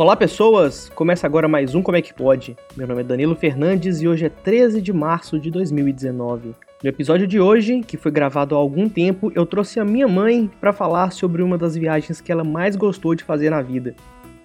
Olá pessoas, começa agora mais um Como é que pode. Meu nome é Danilo Fernandes e hoje é 13 de março de 2019. No episódio de hoje, que foi gravado há algum tempo, eu trouxe a minha mãe para falar sobre uma das viagens que ela mais gostou de fazer na vida.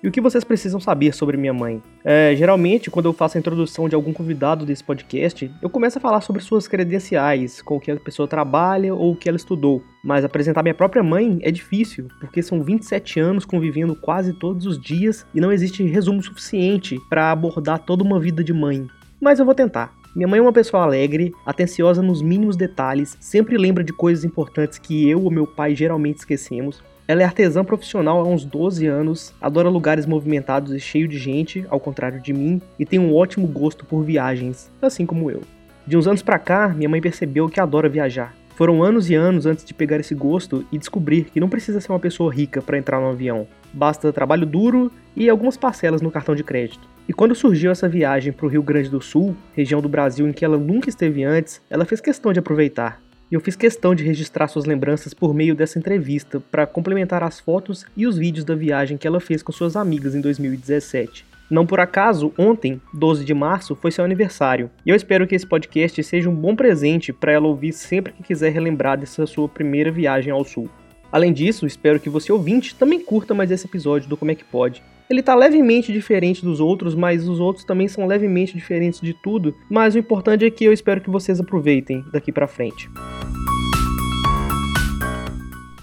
E o que vocês precisam saber sobre minha mãe? É, geralmente, quando eu faço a introdução de algum convidado desse podcast, eu começo a falar sobre suas credenciais, com o que a pessoa trabalha ou o que ela estudou. Mas apresentar minha própria mãe é difícil, porque são 27 anos convivendo quase todos os dias e não existe resumo suficiente para abordar toda uma vida de mãe. Mas eu vou tentar. Minha mãe é uma pessoa alegre, atenciosa nos mínimos detalhes, sempre lembra de coisas importantes que eu ou meu pai geralmente esquecemos. Ela é artesã profissional há uns 12 anos, adora lugares movimentados e cheio de gente, ao contrário de mim, e tem um ótimo gosto por viagens, assim como eu. De uns anos pra cá, minha mãe percebeu que adora viajar. Foram anos e anos antes de pegar esse gosto e descobrir que não precisa ser uma pessoa rica para entrar no avião. Basta trabalho duro e algumas parcelas no cartão de crédito. E quando surgiu essa viagem para o Rio Grande do Sul, região do Brasil em que ela nunca esteve antes, ela fez questão de aproveitar. E eu fiz questão de registrar suas lembranças por meio dessa entrevista para complementar as fotos e os vídeos da viagem que ela fez com suas amigas em 2017. Não por acaso, ontem, 12 de março, foi seu aniversário. E eu espero que esse podcast seja um bom presente para ela ouvir sempre que quiser relembrar dessa sua primeira viagem ao sul. Além disso, espero que você ouvinte também curta mais esse episódio do Como é que pode. Ele tá levemente diferente dos outros, mas os outros também são levemente diferentes de tudo. Mas o importante é que eu espero que vocês aproveitem daqui para frente.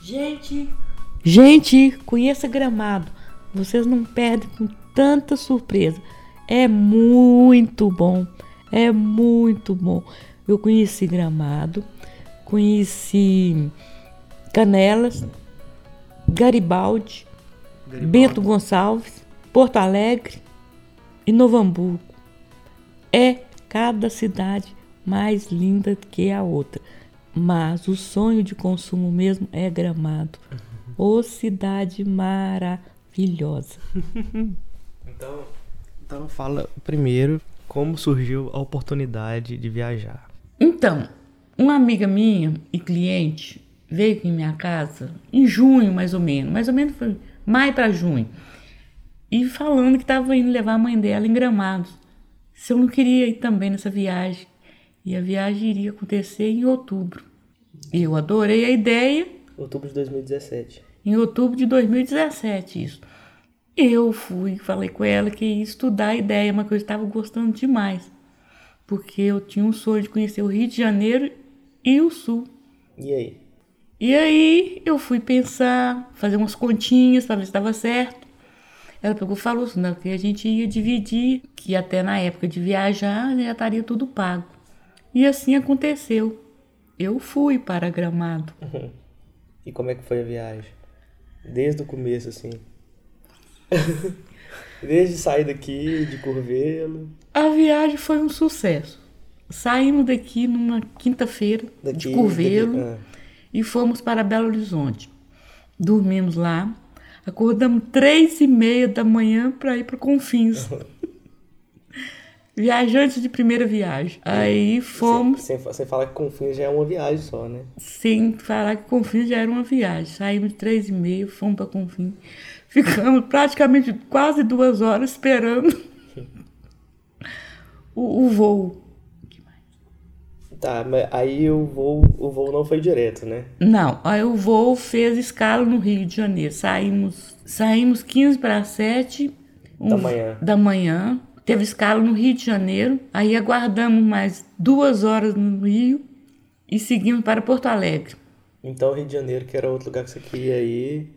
Gente, gente, conheça Gramado. Vocês não perdem com tanta surpresa. É muito bom, é muito bom. Eu conheci Gramado, conheci Canelas, Garibaldi, Garibaldi, Bento Gonçalves, Porto Alegre e Novo Hamburgo. É cada cidade mais linda que a outra. Mas o sonho de consumo mesmo é Gramado. Ô oh, cidade maravilhosa. então, então fala primeiro como surgiu a oportunidade de viajar. Então, uma amiga minha e cliente veio aqui em minha casa em junho, mais ou menos. Mais ou menos foi maio para junho. E falando que estava indo levar a mãe dela em Gramados. Se eu não queria ir também nessa viagem. E a viagem iria acontecer em outubro. E eu adorei a ideia. Outubro de 2017. Em outubro de 2017, isso. Eu fui, falei com ela que ia estudar a ideia, mas que eu estava gostando demais. Porque eu tinha um sonho de conhecer o Rio de Janeiro e o Sul. E aí? E aí eu fui pensar, fazer umas continhas para ver se estava certo. Ela pegou e falou assim, que a gente ia dividir, que até na época de viajar já estaria tudo pago. E assim aconteceu. Eu fui para Gramado. e como é que foi a viagem? Desde o começo, assim. Desde sair daqui, de Curvelo. A viagem foi um sucesso. Saímos daqui numa quinta-feira de Curvelo daqui, ah. E fomos para Belo Horizonte. Dormimos lá, acordamos três e meia da manhã para ir para Confins. Viajantes de primeira viagem. Aí fomos. Sem, sem, falar que Confins já é uma viagem só, né? Sem falar que Confins já era uma viagem. Saímos de três e meia, fomos para Confins. Ficamos praticamente quase duas horas esperando o, o voo. Tá, mas aí o voo, o voo não foi direto, né? Não, aí o voo fez escala no Rio de Janeiro. Saímos, saímos 15 para 7 um, da manhã. Da manhã teve escala no Rio de Janeiro, aí aguardamos mais duas horas no Rio e seguimos para Porto Alegre. Então, Rio de Janeiro, que era outro lugar que você queria ir,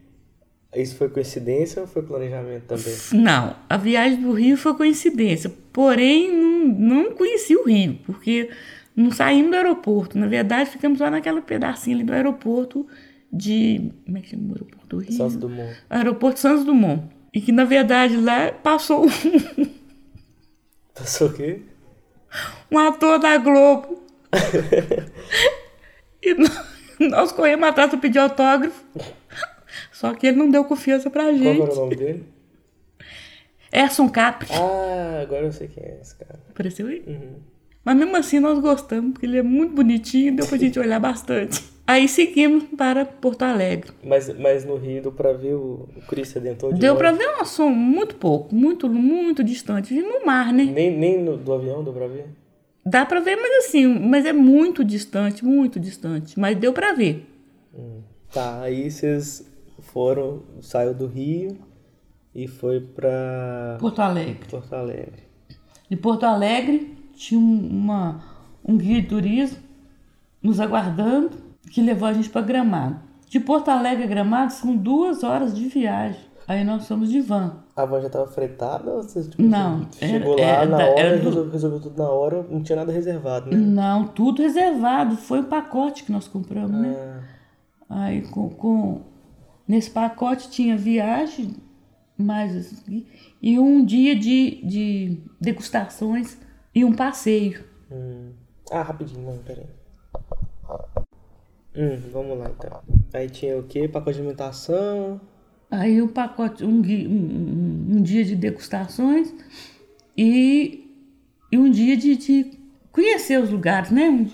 isso foi coincidência ou foi planejamento também? Não, a viagem do Rio foi coincidência, porém não, não conheci o Rio, porque não saímos do aeroporto. Na verdade, ficamos lá naquela pedacinho ali do aeroporto de. Como é que chama o aeroporto do Rio? Santos Dumont. Aeroporto Santos Dumont. E que, na verdade, lá passou Passou o quê? Um ator da Globo. e nós corremos atrás para pedir autógrafo. Só que ele não deu confiança pra gente. Qual era o nome dele? Erson Capri. Ah, agora eu sei quem é esse cara. Apareceu aí? Uhum. Mas mesmo assim nós gostamos, porque ele é muito bonitinho deu pra gente olhar bastante. Aí seguimos para Porto Alegre. Mas, mas no Rio deu pra ver o, o Cristo Redentor de Deu para ver uma som muito pouco, muito, muito distante. Vi no mar, né? Nem, nem no, do avião deu pra ver? Dá para ver, mas assim, mas é muito distante, muito distante. Mas deu para ver. Tá, aí vocês foram, saiu do Rio e foi pra Porto Alegre. Porto Alegre. De Porto Alegre tinha um- uma, um guia de turismo nos aguardando que levou a gente para Gramado. De Porto Alegre a Gramado são duas horas de viagem. Aí nós fomos de van. A van já tava fretada ou vocês tipo, Não, chegou era- lá era na hora era do- resolveu, tudo na hora, não tinha nada reservado, né? Não, tudo reservado. Foi o pacote que nós compramos, né? Ah, Aí com, com- nesse pacote tinha viagem, mais assim, e um dia de, de degustações e um passeio. hum. ah, rapidinho, não, peraí. Hum, vamos lá então. Aí tinha o quê? Pacote de alimentação. Aí o pacote, um, um, um- um dia de degustações e, e um dia de, de conhecer os lugares, né? Um,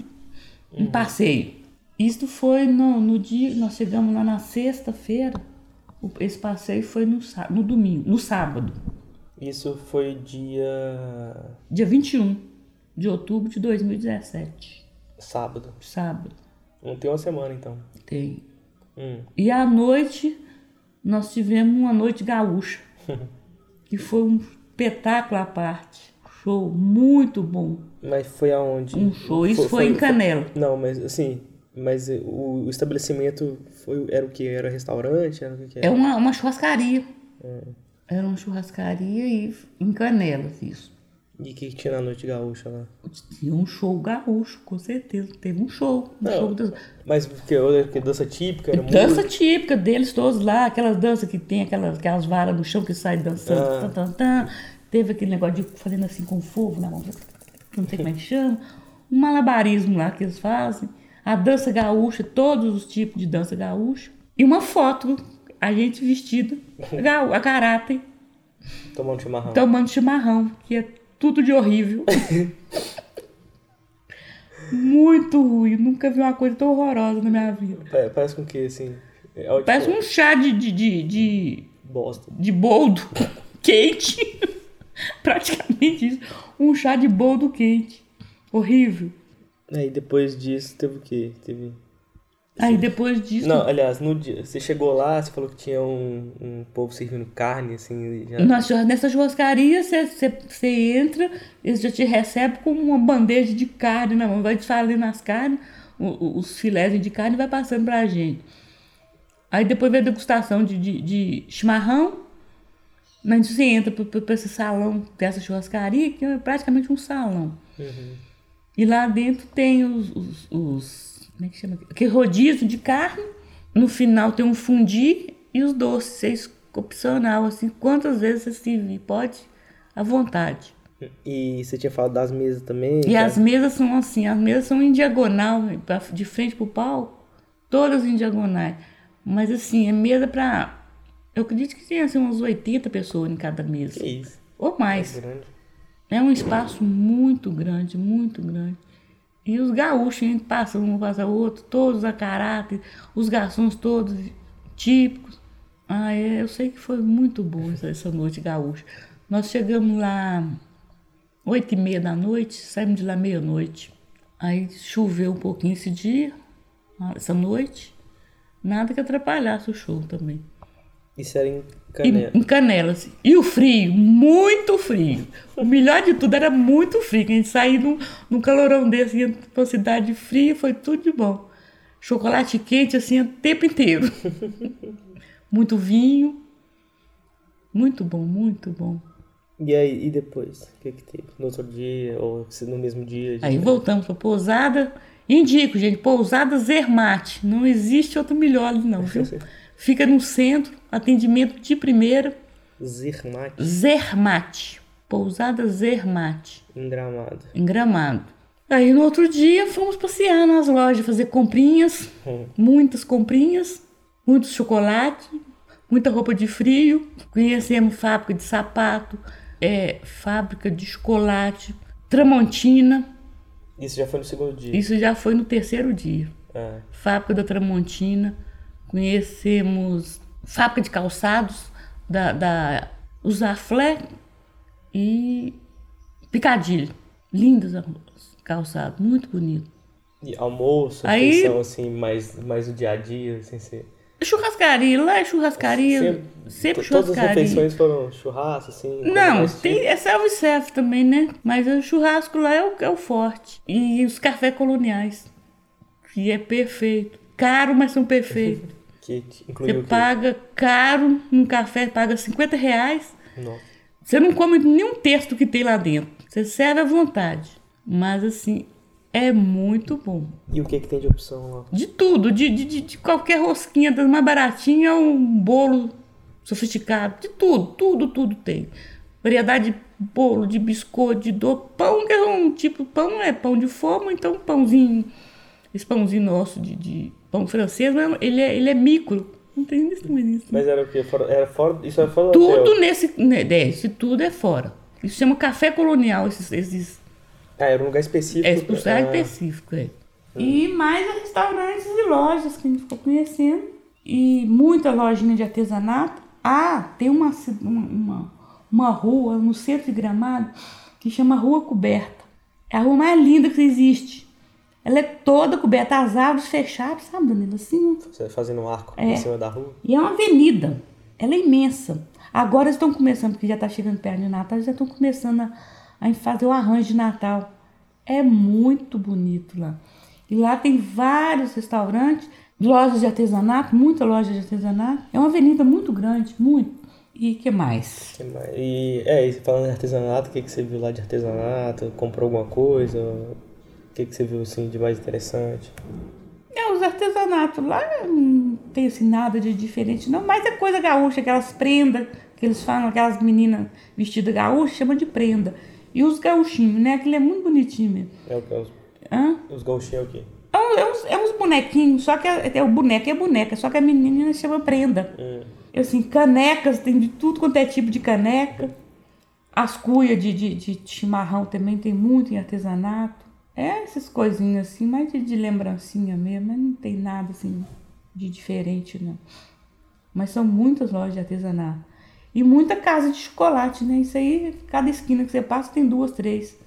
um passeio. Isso foi no, no dia, nós chegamos lá na sexta-feira. Esse passeio foi no, no domingo, no sábado, Isso foi dia dia 21 de outubro de 2017. sábado. Sábado, Não tem uma semana então. tem. Hum. E à noite, nós tivemos uma noite gaúcha, que foi um espetáculo à parte. Show muito bom. Mas foi aonde? Um show. Isso foi, em Canela. Não, mas assim, mas o, o estabelecimento foi, era o que? Era restaurante? Era o que, que É era? uma, uma churrascaria. Era uma churrascaria e em Canelas, isso. E o que, que tinha na noite gaúcha lá? Tinha um show gaúcho, com certeza. Teve um show. Um Não, show das- Mas que, que dança típica? Era Dança música? típica deles todos lá, aquelas danças que tem, aquelas, aquelas varas no chão que sai dançando. Ah. tan, tan, tan. Teve aquele negócio de fazendo assim com fogo na mão, não sei como é que chama. Um malabarismo lá que eles fazem. A dança gaúcha, todos os tipos de dança gaúcha. E uma foto, a gente vestida gaú- a caráter, Tomando chimarrão. tomando chimarrão, que é tudo de horrível. Muito ruim, nunca vi uma coisa tão horrorosa na minha vida. Pa- Parece com o que, assim? É, tipo, Parece um chá de, de, de, de Bosta. de boldo quente. Praticamente isso. Um chá de boldo quente. Horrível. Aí depois disso teve o quê? Teve... Aí depois disso. Não, aliás, no dia, você chegou lá, você falou que tinha um, um povo servindo carne, assim, já... na churras- nessa churrascaria, você- você você entra, eles já te recebem com uma bandeja de carne na mão. Vai te falando as carnes, os filés de carne vai passando pra gente. Aí depois vem a degustação de, de, de chimarrão. Mas você entra para esse salão dessa churrascaria, que é praticamente um salão. E lá dentro tem os, os, os- Como é que chama? Aquele rodízio de carne. No final tem um fundi e os doces. É opcional, assim. Quantas vezes você servir? Pode, à vontade. E você tinha falado das mesas também? E que as mesas são assim, as mesas são em diagonal, de frente pro palco, todas em diagonais. Mas assim, é mesa pra. Eu acredito que tenha assim, umas 80 pessoas em cada mesa. Que isso? Ou mais. Grande. É um espaço muito grande, muito grande. E os gaúchos, hein, passam um passa outro, todos a caráter, os garçons todos típicos. Ah, é, eu sei que foi muito boa essa, noite gaúcha. Nós chegamos lá oito e meia da noite, saímos de lá meia-noite. Aí choveu um pouquinho esse dia, essa noite. Nada que atrapalhasse o show também. Isso era em Canela. Em Canelas. E o frio, muito frio. O melhor de tudo era muito frio. A gente saía num, num calorão desse, ia pra uma cidade fria, foi tudo de bom. Chocolate quente, assim, o tempo inteiro. muito vinho. Muito bom, muito bom. E aí, e depois? O que que teve? No outro dia, ou se no mesmo dia? Aí gente? voltamos pra pousada. Indico, gente, pousada Zermate. Não existe outro melhor ali, não, viu? Fica no centro, atendimento de primeira. Zermate, Zermate. Pousada Zermate. em Gramado. em Gramado. Aí no outro dia fomos passear nas lojas, fazer comprinhas, Hum. muitas comprinhas, muito chocolate, muita roupa de frio. Conhecemos fábrica de sapato, é, fábrica de chocolate, Tramontina. Isso já foi no segundo dia. Isso já foi no terceiro dia. É. Fábrica da Tramontina, conhecemos fábrica de calçados da, da Usaflé e Picadilly. Lindos calçados, muito bonito. E almoço, Aí- refeição, assim, mais, mais o dia a dia, sem ser. Churrascaria, lá é churrascaria, Sempre- sempre, to- Todas as churrascaria. refeições foram churrasco, assim? Não, tem, tipo? é self-service também, né? Mas o churrasco lá é o, é o forte. E os cafés coloniais, que é perfeito. Caro, mas são perfeitos. Que incluiu Você paga caro num café, paga 50 reais. Nossa. Você não come nenhum texto que tem lá dentro. Você serve à vontade. Mas assim, é muito bom. E o que que tem de opção lá? De tudo, de, de, de- qualquer rosquinha, das mais baratinha, um bolo sofisticado, de tudo, tudo, tudo tem. Variedade de bolo, de biscoito, de do pão, que é um tipo, pão é pão de forma, então pãozinho, esse pãozinho nosso de, de pão francês, mas ele é, ele é micro. Não tem tamanho isso. Mas era o quê? Fora, era fora, isso era fora do Tudo nesse, né, é, esse tudo é fora. Isso chama café colonial, esses, esses Ah, era um lugar específico. é expulsar Ah, específico, é. E mais restaurantes e lojas que a gente ficou conhecendo. E muita lojinha de artesanato. Ah, tem uma, uma, uma rua no centro de Gramado que chama Rua Coberta. É a rua mais linda que existe. Ela é toda coberta, as árvores fechadas, sabe, Danilo? Assim, Você fazendo um arco É. em cima da rua. e é uma avenida. Ela é imensa. Agora eles estão começando, porque já está chegando perto de Natal, eles já estão começando a, a fazer o arranjo de Natal. É muito bonito lá. E lá tem vários restaurantes, lojas de artesanato, muita loja de artesanato. É uma avenida muito grande, muito. E que mais? Que mais? E, é, e falando em artesanato, o que, que você viu lá de artesanato? Comprou alguma coisa? O que, que você viu, assim, de mais interessante? É, os artesanatos lá não tem assim nada de diferente, não. Mas é coisa gaúcha, aquelas prendas que eles falam, aquelas meninas vestidas gaúchas, chamam de prenda. E os gauchinhos, né? Aquilo é muito bonitinho mesmo. É o que? Os, Hã? os gauchinhos é o quê? É, é uns, é uns bonequinhos, só que é, é o boneco é boneca, só que a menina chama prenda. Hum. Assim, canecas, tem de tudo quanto é tipo de caneca. As cuias de, de, de chimarrão também tem muito em artesanato. É essas coisinhas assim, mais de, de lembrancinha mesmo, mas não tem nada assim de diferente, não. Mas são muitas lojas de artesanato. E muita casa de chocolate, né? Isso aí, cada esquina que você passa tem duas, três.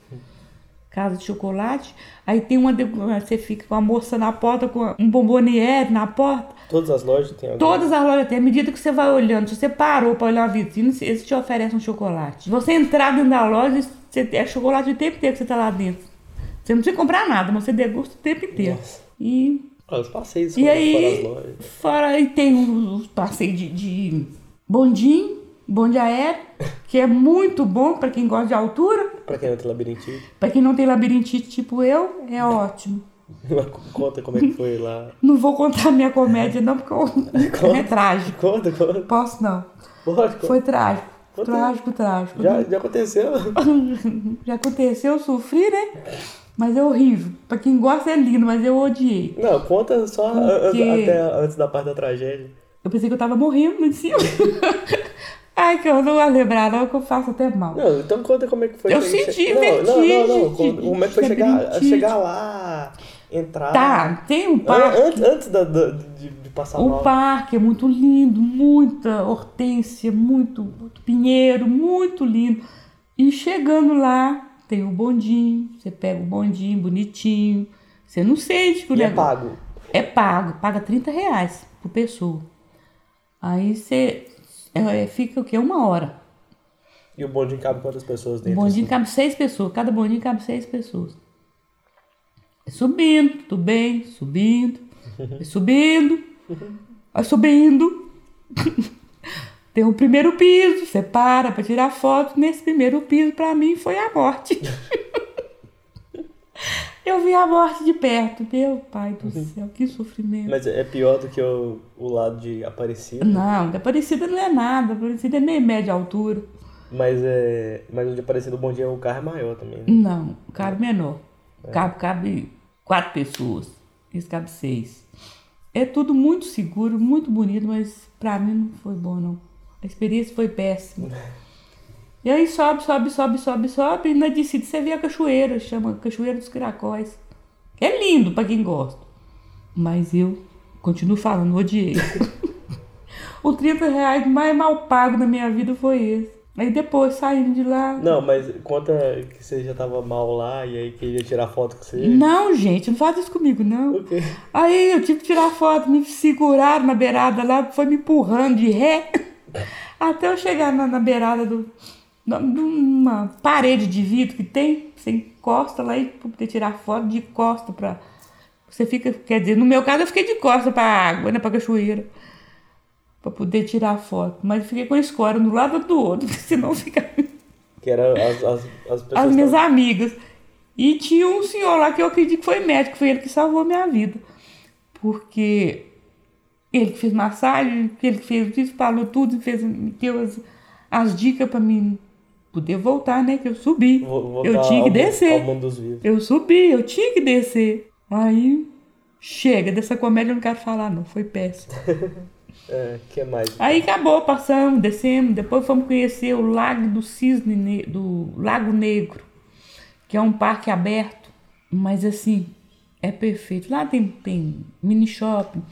Casa de chocolate. Aí tem uma. de- Você fica com a moça na porta, com um bomboniere na porta. Todas as lojas tem alguma? Todas as lojas têm. À medida que você vai olhando, se você parou para olhar a vitrine, eles te oferecem um chocolate. Você entrar dentro da loja, você, é chocolate o tempo inteiro que você tá lá dentro. Você não precisa comprar nada, mas você degusta o tempo inteiro. Nossa. E, Ah, os passeios e fora, aí, fora fora aí tem os, os passeios de, de bondinho, bonde aéreo, que é muito bom para quem gosta de altura. Pra quem não tem labirintite. Para quem não tem labirintite tipo eu, é ótimo. Conta como é que foi lá. Não vou contar minha comédia, não, porque eu- é trágico. Conta, conta. Posso não. Pode, conta. Foi trágico. Conta. Trágico, trágico. Já, já aconteceu? Já aconteceu, eu sofri, né? Mas é horrível. Pra quem gosta é lindo, mas eu odiei. Não, conta só Por an- quê? até antes da parte da tragédia. Eu pensei que eu tava morrendo lá em cima. Ai, que eu não vou lembrar, não, que eu faço até mal. Não, então conta como é que foi. Eu senti não, não, não, não. vertigem, Como é que foi de chegar, chegar lá, entrar. Tá, tem um parque. Antes, antes da, da- de, de passar O mal. parque é muito lindo, muita hortência, muito, muito pinheiro, muito lindo. E chegando lá, tem o bondinho, você pega o bondinho bonitinho. Você não sente que o E é negócio. pago. É pago, paga 30 reais por pessoa. Aí você é, fica o quê? Uma hora. E o bondinho cabe quantas pessoas O dentro? bondinho assim? cabe seis pessoas, cada bondinho cabe seis pessoas. É subindo, tudo bem, subindo, é subindo, subindo. Tem o primeiro piso, você para para tirar foto. Nesse primeiro piso, para mim, foi a morte. Eu vi a morte de perto. Meu pai do céu, que sofrimento. Mas é pior do que o, o lado de Aparecida. Não, da Aparecida não é nada. Aparecida é meio média altura. Mas é. Mas o de Aparecida, o bondinho, o carro é maior também. Né? Não, cabe menor. Cabe, cabe quatro pessoas. Esse cabe seis. É tudo muito seguro, muito bonito, mas pra mim não foi bom, não. A experiência foi péssima. E aí sobe, sobe, sobe, sobe, sobe, e na descida você vê a cachoeira, chama Cachoeira dos Caracóis. É lindo pra quem gosta. Mas eu continuo falando, odiei. o 30 reais mais mal pago da minha vida foi esse. Aí depois, saindo de lá. Não, mas conta que você já tava mal lá e aí queria tirar foto com você. Não, gente, não faz isso comigo, não. O quê? Aí eu tive que tirar foto, me seguraram na beirada lá, foi me empurrando de ré. Até eu chegar na, na beirada do. na- numa parede de vidro que tem, você encosta lá e poder tirar foto de costa pra. Você fica, quer dizer, no meu caso eu fiquei de costa pra água, né, pra cachoeira. Pra poder tirar foto. Mas eu fiquei com a escora um do lado do outro, porque senão fica. Que era as, as, as pessoas. As minhas tavam- amigas. E tinha um senhor lá que eu acredito que foi médico, foi ele que salvou a minha vida. Porque ele que fez massagem, ele que fez isso, falou tudo, fez, me deu as, as dicas pra mim poder voltar, né? Que eu subi. vo- voltar eu tinha que descer. Eu subi, eu tinha que descer. Aí, chega, dessa comédia eu não quero falar, não. Foi péssimo. É, que mais? Aí acabou, passamos, descemos, depois fomos conhecer o Lago do Cisne, Ne- do Lago Negro, que é um parque aberto, mas assim, é perfeito. Lá tem, tem mini shopping,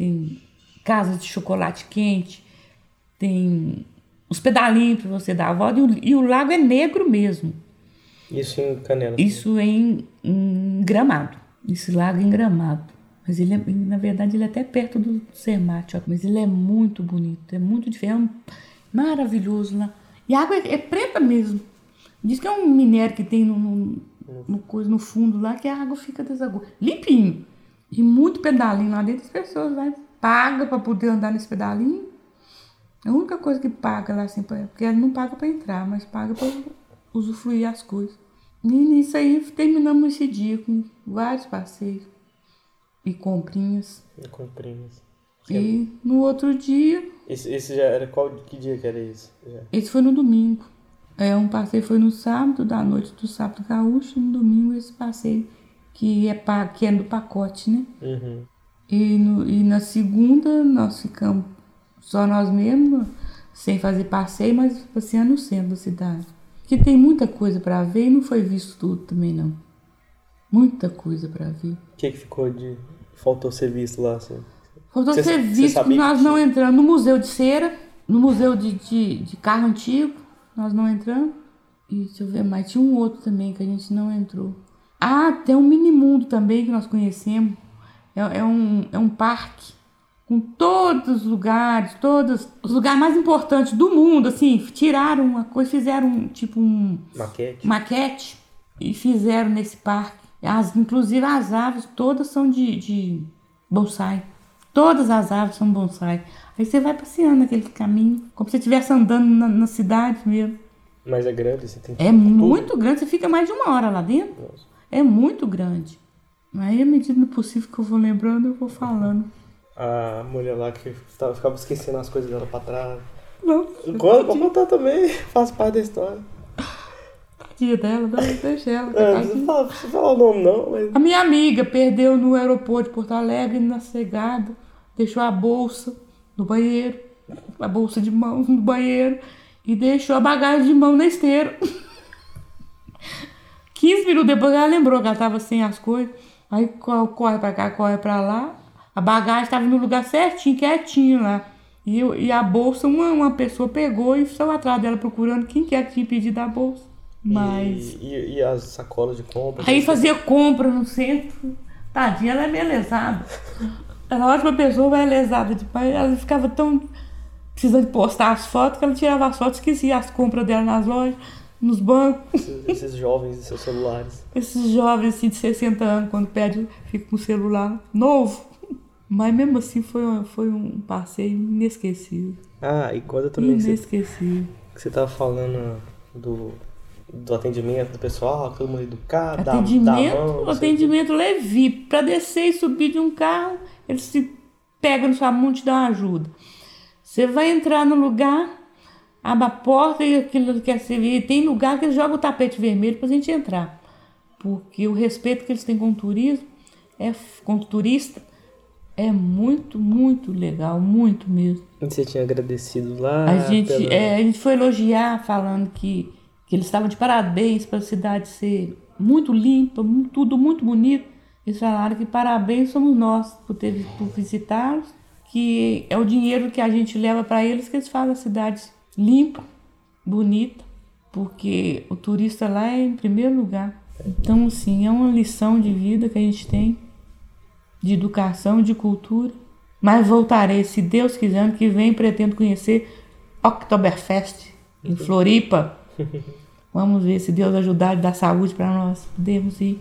tem casa de chocolate quente, tem os pedalinhos para você dar a volta, e o, e o lago é negro mesmo. Isso em Canela. Isso é em, em Gramado. Esse lago é em Gramado. Mas ele é, na verdade, ele é até perto do Cermate, ó. mas ele é muito bonito, é muito diferente, é maravilhoso lá. E a água é, é preta mesmo. Diz que é um minério que tem no, no, no coisa, no fundo lá, que a água fica desaguada. Limpinho. E muito pedalinho lá dentro, as pessoas vai, paga para poder andar nesse pedalinho. A única coisa que paga lá, assim, porque ela não paga para entrar, mas paga para usufruir as coisas. E nisso aí terminamos esse dia com vários passeios e comprinhas. Comprinhas. E no outro dia, Esse, esse já era qual que dia que era isso? Já. esse foi no domingo. É, um passeio foi no sábado, da noite do sábado gaúcho, e no domingo esse passeio que é, pa- que é do pacote, né? Uhum. E, no- e na segunda nós ficamos só nós mesmos, sem fazer passeio, mas passeando no centro da cidade. Que tem muita coisa para ver e não foi visto tudo também não. Muita coisa para ver. O que que ficou de... Faltou ser visto lá, assim? Faltou Cê- ser visto que sabia que nós não entramos no Museu de Cera, no Museu de, de, de Carro Antigo, nós não entramos. E deixa eu ver mais, tinha um outro também que a gente não entrou. Ah, tem um mini mundo também que nós conhecemos. É, é um, é um parque com todos os lugares, todos os lugares mais importantes do mundo, assim, tiraram uma coisa, fizeram um, tipo um Maquete? maquete e fizeram nesse parque. As, inclusive as árvores todas são de, de bonsai. Todas as árvores são bonsai. Aí você vai passeando naquele caminho, como se você estivesse andando na, na cidade mesmo. Mas é grande, você tem que... É muito grande, você fica mais de uma hora lá dentro. Nossa. É muito grande. Aí, à medida do possível que eu vou lembrando, eu vou falando. A mulher lá que tava- ficava esquecendo as coisas dela pra trás. Não, Conta, pode contar também, faz parte da história. dia dela, não, deixa ela. É, não coitadinha. precisa falar, precisa falar o nome não, mas... A minha amiga perdeu no aeroporto de Porto Alegre, na cegada, deixou a bolsa no banheiro, a bolsa de mão no banheiro, e deixou a bagagem de mão na esteira. 15 minutos depois ela lembrou que ela estava sem as coisas. Aí co- corre pra cá, corre pra lá. A bagagem estava no lugar certinho, quietinho lá. E, e a bolsa, uma, uma pessoa pegou e saiu atrás dela procurando quem que é que tinha pedido a bolsa. Mas. E, e, e as sacolas de compra? Aí fazia compra no centro. Tadinha, ela é meio lesada. Ela é uma ótima pessoa, mas é lesada demais. Ela ficava tão precisando postar as fotos que ela tirava as fotos, esquecia as compras dela nas lojas, nos bancos. Esses, esses jovens e seus celulares. Esses jovens assim, de 60 anos, quando pede, fica com o celular novo. Mas mesmo assim foi, um- foi um passeio inesquecível. Ah, e conta também que você, Inesquecível. que você tava falando do, do atendimento do pessoal, todo mundo educado, dá, dá Atendimento, mão, atendimento levi. Para descer e subir de um carro, eles se pegam na sua mão e te dão ajuda. Você vai entrar no lugar, abre a porta e aquilo quer se vir. Tem lugar que eles jogam o tapete vermelho para a gente entrar. Porque o respeito que eles têm com o turismo, é, com o turista, é muito, muito legal, muito mesmo. E você tinha agradecido lá. A gente, pela- é, a gente foi elogiar, falando que, que eles estavam de parabéns para a cidade ser muito limpa, tudo muito bonito. Eles falaram que parabéns somos nós por ter por visitá-los, que é o dinheiro que a gente leva para eles que eles fazem a cidade limpa, bonita, porque o turista lá é em primeiro lugar. Então, assim, é uma lição de vida que a gente tem, de educação, de cultura. Mas voltarei, se Deus quiser, ano que vem pretendo conhecer Oktoberfest em Floripa. Vamos ver se Deus ajudar e dar saúde para nós. Podemos ir.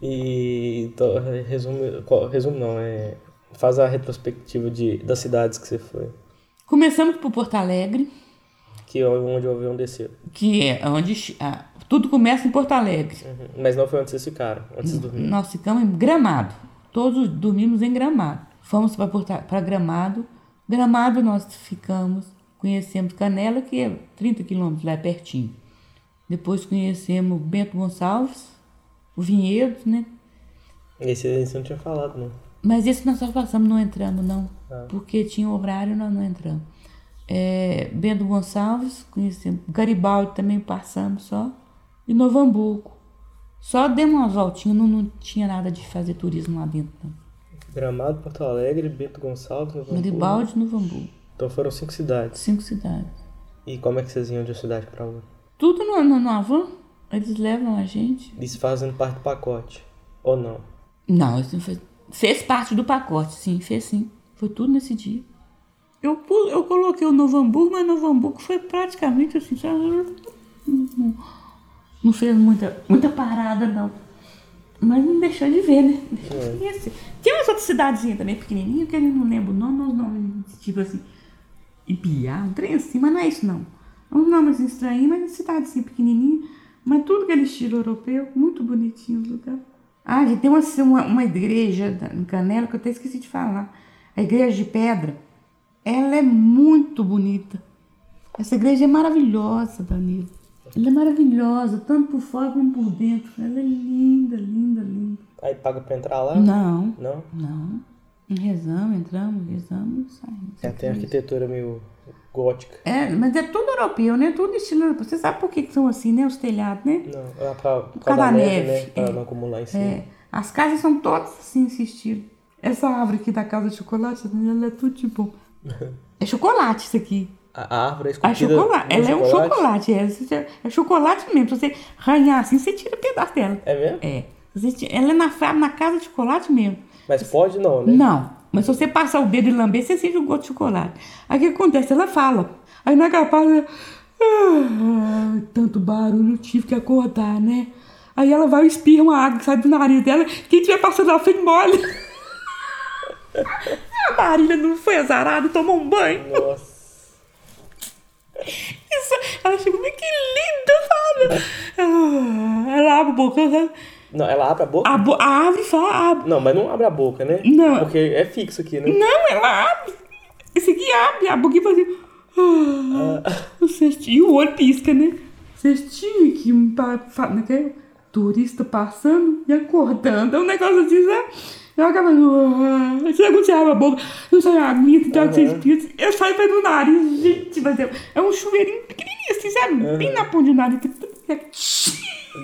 E então, resumo, qual- resumo não, é. Faz a retrospectiva de, das cidades que você foi. Começamos por Porto Alegre, Que é onde o avião desceu. que é onde ah, tudo começa em Porto Alegre. Uhum. Mas não foi onde vocês ficaram, antes de dormir. Nós ficamos em Gramado. Todos dormimos em Gramado. Fomos para Gramado. Gramado nós ficamos, conhecemos Canela, que é 30 quilômetros lá pertinho. Depois conhecemos Bento Gonçalves, o Vinhedos, né? Esse aí você não tinha falado, não. Mas esse nós só passamos, não entramos, não. Ah. Porque tinha horário, nós não entramos. É, Bento Gonçalves, conhecemos. Garibaldi também passamos só. E Novo Hamburgo. Só demos umas voltinhas, não, não tinha nada de fazer turismo lá dentro, não. Gramado, Porto Alegre, Bento Gonçalves, Novo Hamburgo. Garibaldi e Novo Hamburgo. Então foram cinco cidades. Cinco cidades. E como é que vocês iam de uma cidade pra outra? Tudo no, no, no van. Eles levam a gente. Isso fazendo parte do pacote. Ou não? Não, isso não fez, fez parte do pacote, sim, fez sim. Foi tudo nesse dia. Eu, eu coloquei o Novo Hamburgo, mas Novo Hamburgo foi praticamente assim, não, não fez muita, muita parada, não. Mas não deixou de ver, né? Conhecer. Tinha umas outras cidadezinhas também pequenininhas, que eu não lembro o nome, os nomes, tipo assim, Ibiá, um trem assim, mas não é isso não. É uns nomes assim estranhos, mas cidadezinha pequenininha, mas tudo aquele estilo europeu, muito bonitinho o lugar. Ah, gente, tem uma, uma, uma igreja em Canela que eu até esqueci de falar. A igreja de pedra. Ela é muito bonita. Essa igreja é maravilhosa, Danilo. Ela é maravilhosa, tanto por fora como por dentro. Ela é linda, linda, linda. Aí paga pra entrar lá? Não, Não? não. Rezamos, entramos, rezamos e saímos. É, tem arquitetura meio gótica. É, mas é tudo europeu, né? Tudo estilo europeu. Você sabe por que, que são assim, né? Os telhados, né? Não, é pra, por causa da neve, né? Pra é. não acumular em cima. É, as casas são todas assim, esse estilo. Essa árvore aqui da casa de chocolate, ela é tudo tipo. É chocolate isso aqui. A árvore é É esculpida chocolate. no Ela é um chocolate. É, é chocolate mesmo. Se você arranhar assim, você tira pedaço dela. É mesmo? É. Ela é na, na casa de chocolate mesmo. Mas pode não, né? Não. Mas se você passar o dedo e lamber, você sente o gosto de chocolate. Aí o que acontece? Ela fala. Aí não é capaz. ela, "Ah, tanto barulho, eu tive que acordar, né? Aí ela vai e espirra uma água que sai do nariz dela. Quem estiver passando na frente molha. A Marília não foi azarada, tomou um banho. Nossa. Isso, ela chegou, mas que linda, sabe? Ah, Ela abre a boca, sabe? Não, ela abre a boca? A, bo- a árvore fala, abre. Não, mas não abre a boca, né? Não. Porque é fixo aqui, né? Não, ela abre. Esse aqui abre, a boquinha faz assim. Ah, o cestinho, e o olho pisca, né? Cestinho fa- né, que é? turista passando e acordando. É um negócio assim, sabe? Eu acabo. Ah, quando você abre a boca, não sai a aguinha, tem que você espirra. Eu saio pelo nariz, gente, mas é, é um chuveirinho pequenininho assim, sabe? Bem na ponta do nariz.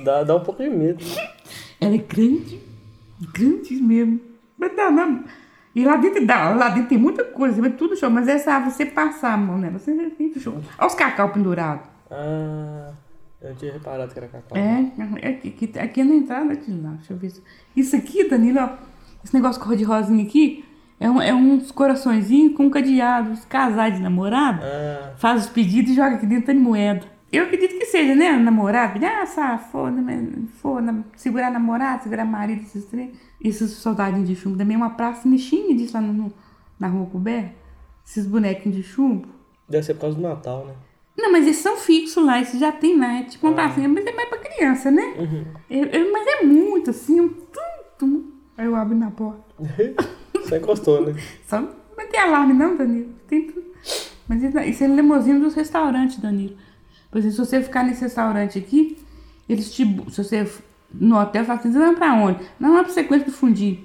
Dá, dá um pouco de medo. Ela é grande, grande mesmo. Mas dá, não. E lá dentro, dá, lá dentro tem muita coisa, mas tudo show. Mas essa você passar a mão nela, você vê muito show. Olha os cacau pendurados. Ah, eu tinha reparado que era cacau. É, é aqui, aqui, aqui é na entrada de lá. Deixa eu ver. se- Isso aqui, Danilo, ó. Esse negócio cor de rosinha aqui é, um, é uns coraçõezinhos com cadeado. Os casais de namorado Ah, faz os pedidos e joga aqui dentro de moeda. Eu acredito que seja, né? Namorado, ah, sabe, foda, foda, segurar namorado, segurar marido, esses três. Esses soldadinhos de chumbo também é uma praça mexinha disso lá no, na rua coberta. Esses bonequinhos de chumbo. deve ser por causa do Natal, né? Não, mas eles são fixos lá, esses já tem lá. É tipo uma pracinha, mas é mais pra criança, né? Eu- eu- mas é muito assim, um tum, tum. Aí eu abro na porta. Só encostou, né? Só não tem alarme, não, Danilo. Tem tudo. Mas isso, é limusine dos restaurantes, Danilo. Por exemplo, se você ficar nesse restaurante aqui, eles te. Se você no hotel fala assim, você vai pra onde? Não, é pra sequência do fundir.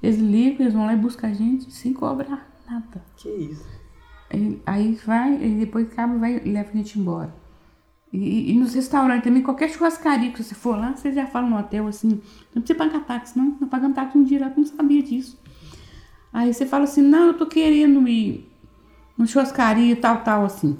Eles ligam, eles vão lá e buscam a gente sem cobrar nada. Que isso. Aí, aí vai, e depois acaba vai e leva a gente embora. E, e nos restaurantes também, qualquer churrascaria que você for lá, você já fala no hotel assim, não precisa pagar táxi, não. Não pagando táxi um direto, não sabia disso. Aí você fala assim, não, eu tô querendo ir numa churrascaria tal, tal, assim.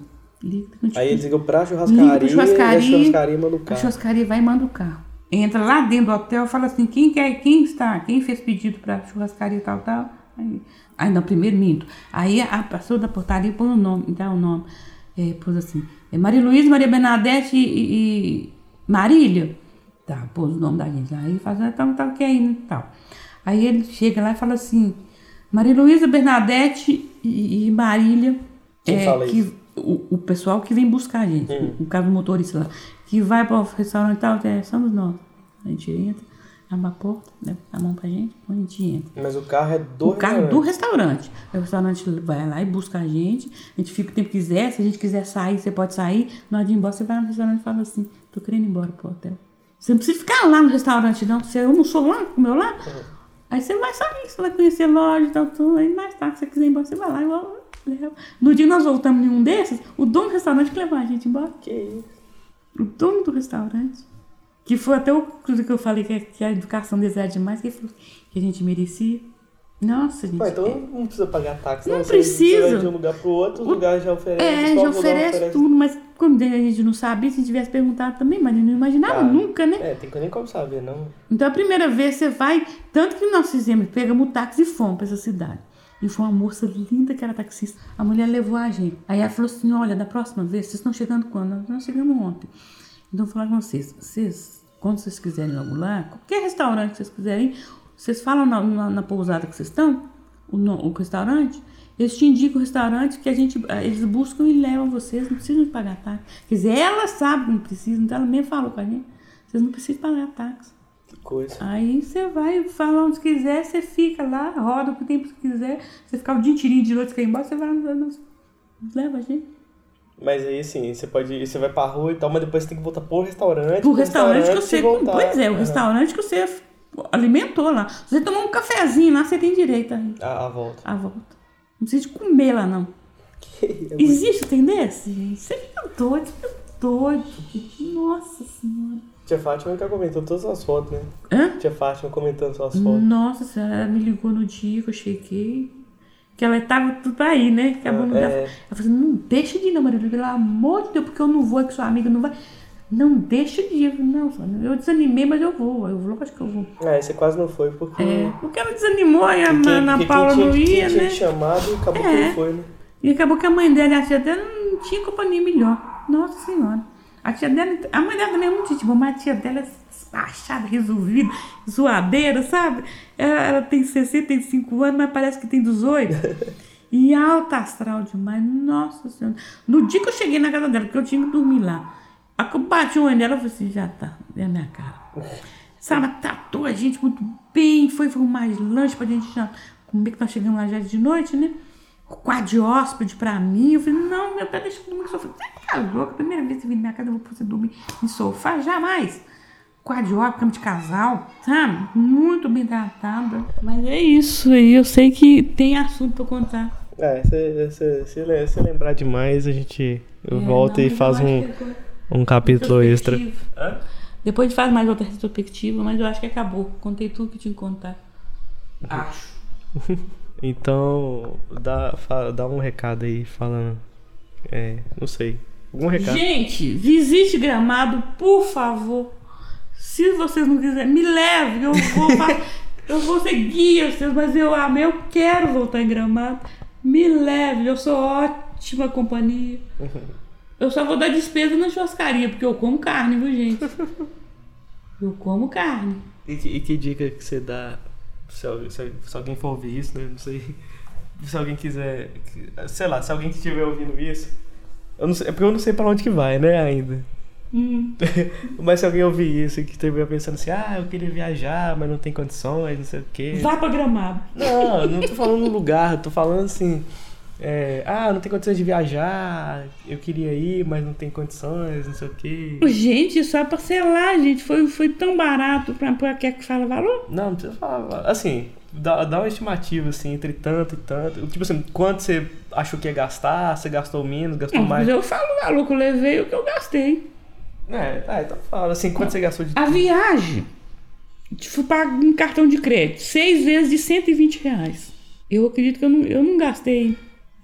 Aí eles ligam pra churrascaria, pra e a churrascaria, churrascaria manda o A carro. churrascaria vai e manda o carro. Entra lá dentro do hotel, fala assim, quem quer, quem está, quem fez pedido pra churrascaria tal, tal. Aí, aí não, primeiro minto. Aí a pessoa da portaria põe o nome, dá o nome. É, pôs assim, Maria Luísa, Maria Bernadette e, e Marília. Tá, pôs o nome da gente lá. Aí faz, ah, então tá ok, né, tal. Aí ele chega lá e fala assim, Maria Luísa, Bernadette e, e Marília. Quem é, fala que, isso? O, o pessoal que vem buscar a gente, Hum. no caso do motorista lá, que vai para o restaurante e tal, é, somos nós. A gente entra, a porta, dá a mão pra gente, a gente entra. Mas o carro é do O carro do restaurante. O restaurante vai lá e busca a gente. A gente fica o tempo que quiser. Se a gente quiser sair, você pode sair. Na hora de ir embora, você vai no restaurante e fala assim: tô querendo ir embora pro hotel. Você não precisa ficar lá no restaurante, não. Você almoçou lá, comeu lá. Aí você vai sair, você vai conhecer loja e tal, tudo. Aí mais tarde, se você quiser ir embora, você vai lá e volta. No dia que nós voltamos em um desses, o dono do restaurante que levou a gente embora. Que isso? O dono do restaurante. Que foi até o que eu falei que, que a educação deseja demais, que que a gente merecia. Nossa, gente. Pô, então não precisa pagar táxi. Não Você- precisa. De um lugar pro outro, os lugares já oferecem. É, já o lugar oferece tudo, mas como a gente não sabia, se tivesse perguntado também, mas não imaginava Ah, nunca, né? É, tem que nem como saber, não. Então a primeira vez você vai, tanto que nós fizemos, pegamos o táxi e fomos pra essa cidade. E foi uma moça linda que era taxista. A mulher levou a gente. Aí ela falou assim: olha, da próxima vez, vocês estão chegando quando? Nós chegamos ontem. Então, falar com vocês, vocês, quando vocês quiserem ir logo lá, qualquer restaurante que vocês quiserem, vocês falam na, na- na pousada que vocês estão, o, o restaurante, eles te indicam o restaurante que a gente, eh, eles buscam e levam vocês, não precisam de pagar táxi. Quer dizer, ela sabe que não precisa, então ela mesmo falou com a gente, vocês não precisam pagar táxi. Que coisa. Aí você vai, fala onde quiser, você fica lá, roda o tempo que quiser. Você ficar o dia inteirinho de noite, você quer ir embora, você vai lá, leva a gente. Mas aí, assim, você pode você vai pra rua e tal, mas depois você tem que voltar pro restaurante. Pro restaurante que e você. voltar. Pois é, o Aham. restaurante que você alimentou lá. Se você tomar um cafezinho lá, você tem direito a, A, a volta. a volta. Não precisa de comer lá, não. Muito- Existe, tem desse, gente? Você fica doido, você fica doido. Nossa senhora. Tia Fátima que comentou todas as fotos, né? Hã? Tia Fátima comentando suas fotos. Nossa senhora, ela me ligou no dia que eu cheguei. Que ela tava tudo aí, né? Que a bunda É. Ela falou assim: não deixa de ir, não, Maria, pelo amor de Deus, porque eu não vou, é que sua amiga não vai. Não deixa de ir. Não, eu desanimei, mas eu vou. Eu vou, acho que eu vou. É, você quase não foi porque. É, porque ela desanimou e a Ana Paula não tinha, ia, tinha né? te chamado e acabou que É. não foi, né? E acabou que a mãe dela e a tia dela não tinha companhia melhor. Nossa Senhora. A tia dela, a mãe dela também é muito gente boa, mas a tia dela é despachada, resolvida, zoadeira, sabe? Ela, tem 65 anos, mas parece que tem 18. E alta astral demais. Nossa Senhora. No dia que eu cheguei na casa dela, que eu tinha que dormir lá, bati o olho nela, eu falei assim, já tá, é a minha cara. Sabe, tratou a gente muito bem, foi arrumar lanche pra gente já comer, que nós chegamos lá já de noite, né? Quadro de hóspede pra mim. Eu falei, não, meu pai deixa eu dormir no sofá. Você tá louca? Primeira vez que você vem na minha casa, eu vou você dormir em sofá? Jamais. Quadro de hóspede, cama de casal, sabe? Muito bem tratada. Mas é isso aí, eu sei que tem assunto pra contar. É, se, se, se, se lembrar demais, a gente É, volta não, e faz eu um, agora- um capítulo extra. Retrospectiva. Depois a gente faz mais outra retrospectiva, mas eu acho que acabou. Contei tudo que tinha que contar. Acho. Então, dá, dá um recado aí falando. É, não sei. Algum recado. Gente, visite Gramado, por favor. Se vocês não quiserem, me leve. Eu vou, eu vou ser guia, vocês, mas eu amo, eu quero voltar em Gramado. Me leve, eu sou ótima companhia. Eu só vou dar despesa na churrascaria, porque eu como carne, viu, gente? Eu como carne. E, que- e que dica que você dá se, se- se alguém for ouvir isso, né? Não sei. Se alguém quiser. Sei lá, se alguém que estiver ouvindo isso. Eu não sei, é porque eu não sei pra onde que vai, né, ainda. Hum. Mas se alguém ouvir isso e que estiver pensando assim, ah, eu queria viajar, mas não tem condições, não sei o quê. Vá pra Gramado. Não, não tô falando lugar, tô falando assim. é, ah, não tem condições de viajar, eu queria ir, mas não tem condições, não sei o quê. Gente, só parcelar, gente. Foi, foi tão barato pra, pra quer que fala valor? Não, não precisa falar. Assim, dá, dá uma estimativa, assim, entre tanto e tanto. Tipo assim, quanto você achou que ia gastar? Você gastou menos, gastou Não, mais? mas eu falo valor que eu levei o que eu gastei. É, tá, então fala assim, quanto você gastou de A viagem, fui pago um cartão de crédito, seis vezes de 120 reais. Eu acredito que eu não, eu não gastei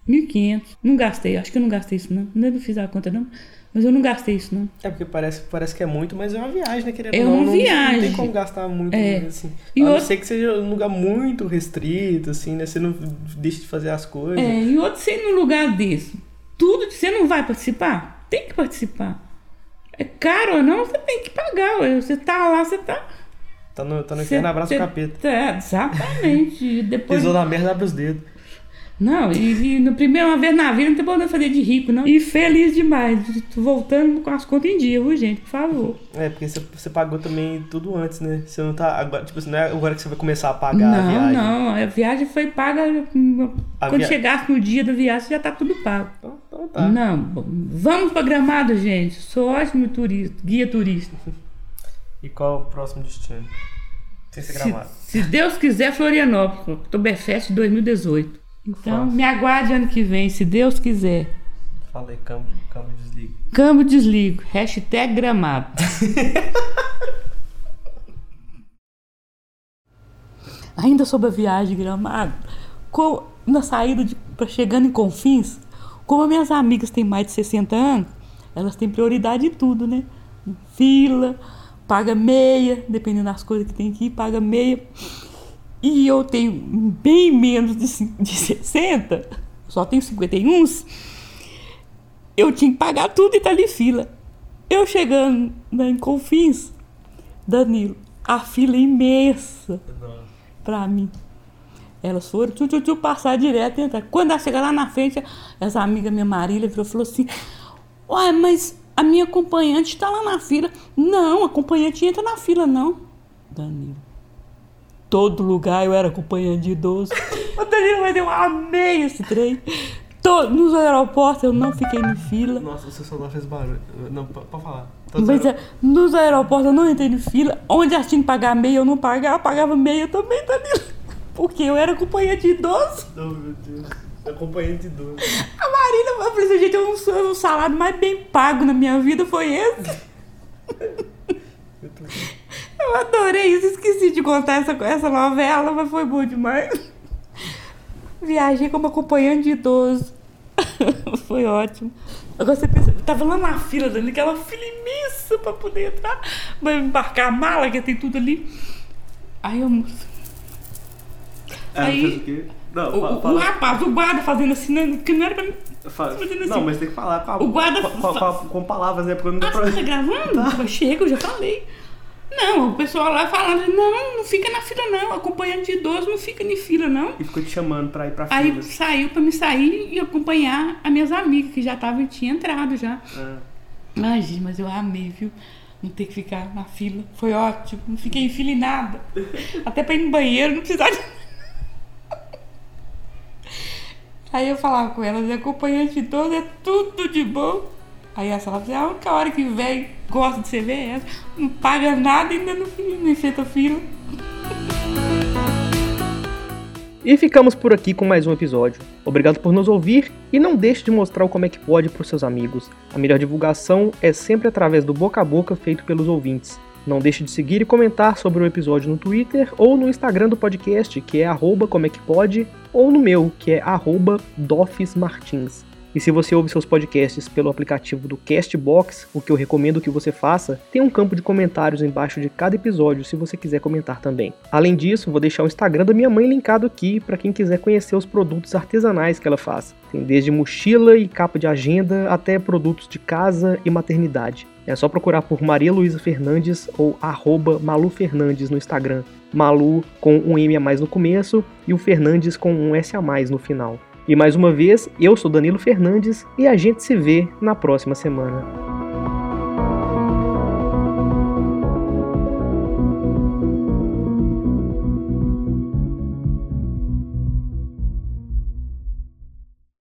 1.500. Não gastei, acho que eu não gastei isso não. Não fiz a conta não. Mas eu não gastei isso não. É porque parece, parece que é muito, mas é uma viagem, né? Querendo É não, uma não, viagem. Não tem como gastar muito, É. assim. E a não outro- ser que seja um lugar muito restrito, assim, né? Você não deixa de fazer as coisas. É, e outro, ir num lugar desse, tudo, você não vai participar? Tem que participar. É caro ou não, você tem que pagar. ué. Você tá lá, você tá. Tá no, tá no inferno, abraça o capeta. É, exatamente. Depois, Pisou na merda, abre os dedos. Não, e, e no primeiro uma vez na vida não tem problema fazer de rico, não. E feliz demais. Voltando com as contas em dia, viu, gente? Por favor. É, porque você, você pagou também tudo antes, né? Você não tá. Agora, tipo assim, não é agora que você vai começar a pagar a não, viagem. não. A viagem foi paga. hum, A Quando via- chegasse no dia da viagem, já tá tudo pago. Então, então tá. Não, vamos pra Gramado, gente. Sou ótimo turista, guia turista. E qual é o próximo destino? Sem ser Se, gramado. se Deus quiser, Florianópolis, Oktoberfest 2018. Então, me aguarde ano que vem, se Deus quiser. Fala aí, câmbio, câmbio desliga. Câmbio desligo. Hashtag gramado. Ainda sobre a viagem de gramado, co- na saída de, pra chegando em Confins, como as minhas amigas têm mais de 60 anos, elas têm prioridade em tudo, né? Fila, paga meia, dependendo das coisas que tem aqui, paga meia. E eu tenho bem menos de, de 60, só tenho 51 eu tinha que pagar tudo e tá ali fila. Eu chegando né, em Confins, Danilo, a fila é imensa pra mim. Elas foram tchu, tchu, tchu, passar direto e entrar. Quando ela chega lá na frente, essa amiga minha Marília virou e falou assim: Ué, mas a minha acompanhante está lá na fila. Não, a acompanhante entra na fila, não. Danilo. Todo lugar eu era acompanhante de idoso. o Danilo, mas eu amei esse trem. Todo, nos aeroportos eu não fiquei em fila. Nossa, o seu celular fez barulho. Não, pode falar. Tô Mas zero- é, nos aeroportos eu não entrei em fila. Onde elas tinham que pagar meia, eu não pagava. Eu pagava meia também, Danilo. Porque eu era acompanhante de idoso. Oh, meu Deus. Acompanhante de dor. A Marina, eu falei assim, gente, eu não sou- o salário mais bem pago na minha vida foi esse. Eu adorei isso, esqueci de contar essa, essa novela, mas foi bom demais. Viajei como acompanhante de idoso. foi ótimo. Agora você pensa, tava lá na fila, dando aquela fila imensa pra poder entrar, pra embarcar a mala, que tem tudo ali. Aí eu. Ah, Aí-? Não, O, fa- o, o fala. rapaz, o guarda fazendo assim, não- que não era pra mim. assim. Não, mas tem que falar com a, O guarda com, com- com- palavras, né? Porque não dá Ah, pra. você tá gravando? Chega, eu já falei. Não, o pessoal lá falando, não, não fica na fila não, acompanhante de idoso não fica em fila não. E ficou te chamando pra ir pra Aí fila. saiu pra me sair e acompanhar as minhas amigas, que já estavam, tinha entrado já. Ah, gente, mas eu amei, viu? Não ter que ficar na fila. Foi ótimo. Não fiquei em fila em nada. Até pra ir no banheiro, não precisava de... Aí eu falava com elas, acompanhante de idoso é tudo de bom. Aí essa falava assim, a única hora que velho gosta de você ver é essa. Não paga nada e ainda não, não enfeita fila. E ficamos por aqui com mais um episódio. Obrigado por nos ouvir e não deixe de mostrar o como é que pode para os seus amigos. A melhor divulgação é sempre através do boca a boca feito pelos ouvintes. Não deixe de seguir e comentar sobre o episódio no Twitter ou no Instagram do podcast, que é arroba como é que pode, ou no meu, que é arroba dofismartins. E se você ouve seus podcasts pelo aplicativo do Castbox, o que eu recomendo que você faça, tem um campo de comentários embaixo de cada episódio se você quiser comentar também. Além disso, vou deixar o Instagram da minha mãe linkado aqui para quem quiser conhecer os produtos artesanais que ela faz. Tem desde mochila e capa de agenda até produtos de casa e maternidade. É só procurar por Maria Luísa Fernandes ou arroba Malu Fernandes no Instagram. Malu com um M a mais no começo e o Fernandes com um S a mais no final. E mais uma vez, eu sou Danilo Fernandes e a gente se vê na próxima semana.